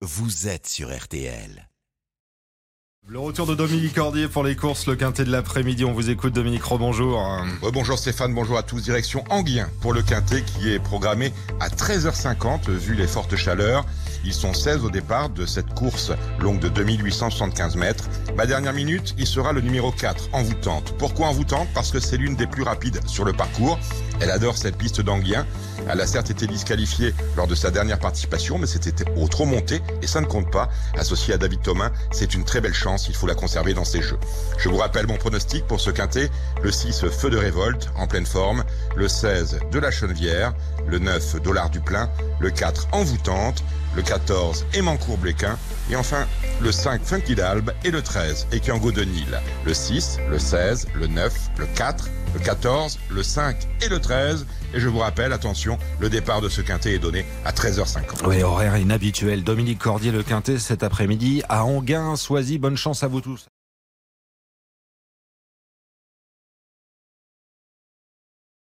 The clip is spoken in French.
vous êtes sur RTL. Le retour de Dominique Cordier pour les courses, le quintet de l'après-midi. On vous écoute, Dominique Robonjour. Ouais, bonjour Stéphane, bonjour à tous. Direction Anguien pour le quintet qui est programmé à 13h50 vu les fortes chaleurs. Ils sont 16 au départ de cette course longue de 2875 mètres. Ma dernière minute, il sera le numéro 4, envoûtante. Pourquoi envoûtante? Parce que c'est l'une des plus rapides sur le parcours. Elle adore cette piste d'Anguien. Elle a certes été disqualifiée lors de sa dernière participation, mais c'était au trop monté et ça ne compte pas. Associé à David Thomas, c'est une très belle chance, il faut la conserver dans ses jeux. Je vous rappelle mon pronostic pour ce quintet, le 6 Feu de révolte en pleine forme, le 16 de la Chenevière, le 9 Dollar du plein, le 4 Envoûtante, le 14 Émancourt Bléquin et enfin le 5 Funky d'Albe et le 13 Ekiango de Nil. Le 6, le 16, le 9, le 4, le 14, le 5 et le 13. Et je vous rappelle, attention, le départ de ce quintet est donné à 13h50. Oui, horaire inhabituel. Dominique Cordier, le quintet cet après-midi à Anguin, Soisy. Bonne chance à vous tous.